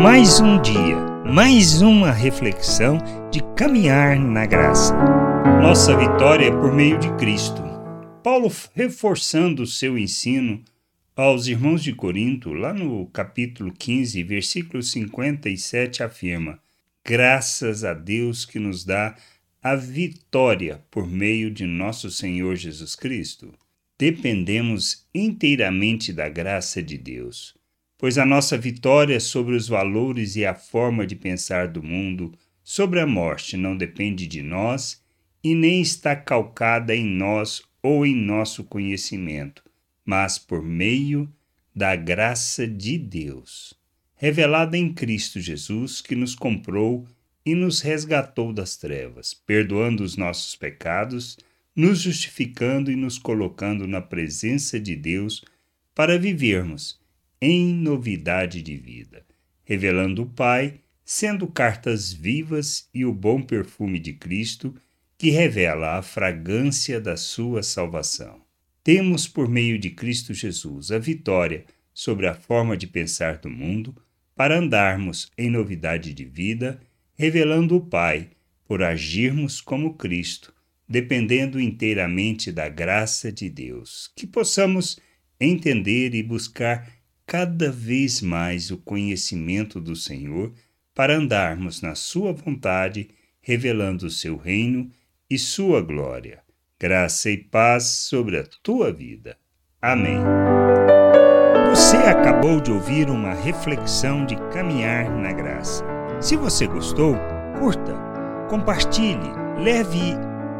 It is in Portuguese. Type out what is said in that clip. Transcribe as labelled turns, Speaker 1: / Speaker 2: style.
Speaker 1: Mais um dia, mais uma reflexão de caminhar na graça. Nossa vitória é por meio de Cristo. Paulo, reforçando o seu ensino aos irmãos de Corinto, lá no capítulo 15, versículo 57, afirma: Graças a Deus que nos dá a vitória por meio de nosso Senhor Jesus Cristo. Dependemos inteiramente da graça de Deus pois a nossa vitória sobre os valores e a forma de pensar do mundo, sobre a morte, não depende de nós e nem está calcada em nós ou em nosso conhecimento, mas por meio da graça de Deus, revelada em Cristo Jesus, que nos comprou e nos resgatou das trevas, perdoando os nossos pecados, nos justificando e nos colocando na presença de Deus para vivermos em novidade de vida, revelando o Pai, sendo cartas vivas e o bom perfume de Cristo, que revela a fragrância da sua salvação. Temos por meio de Cristo Jesus a vitória sobre a forma de pensar do mundo, para andarmos em novidade de vida, revelando o Pai, por agirmos como Cristo, dependendo inteiramente da graça de Deus, que possamos entender e buscar cada vez mais o conhecimento do Senhor para andarmos na Sua vontade, revelando o seu reino e sua glória. Graça e paz sobre a tua vida. Amém. Você acabou de ouvir uma reflexão de caminhar na graça. Se você gostou, curta, compartilhe, leve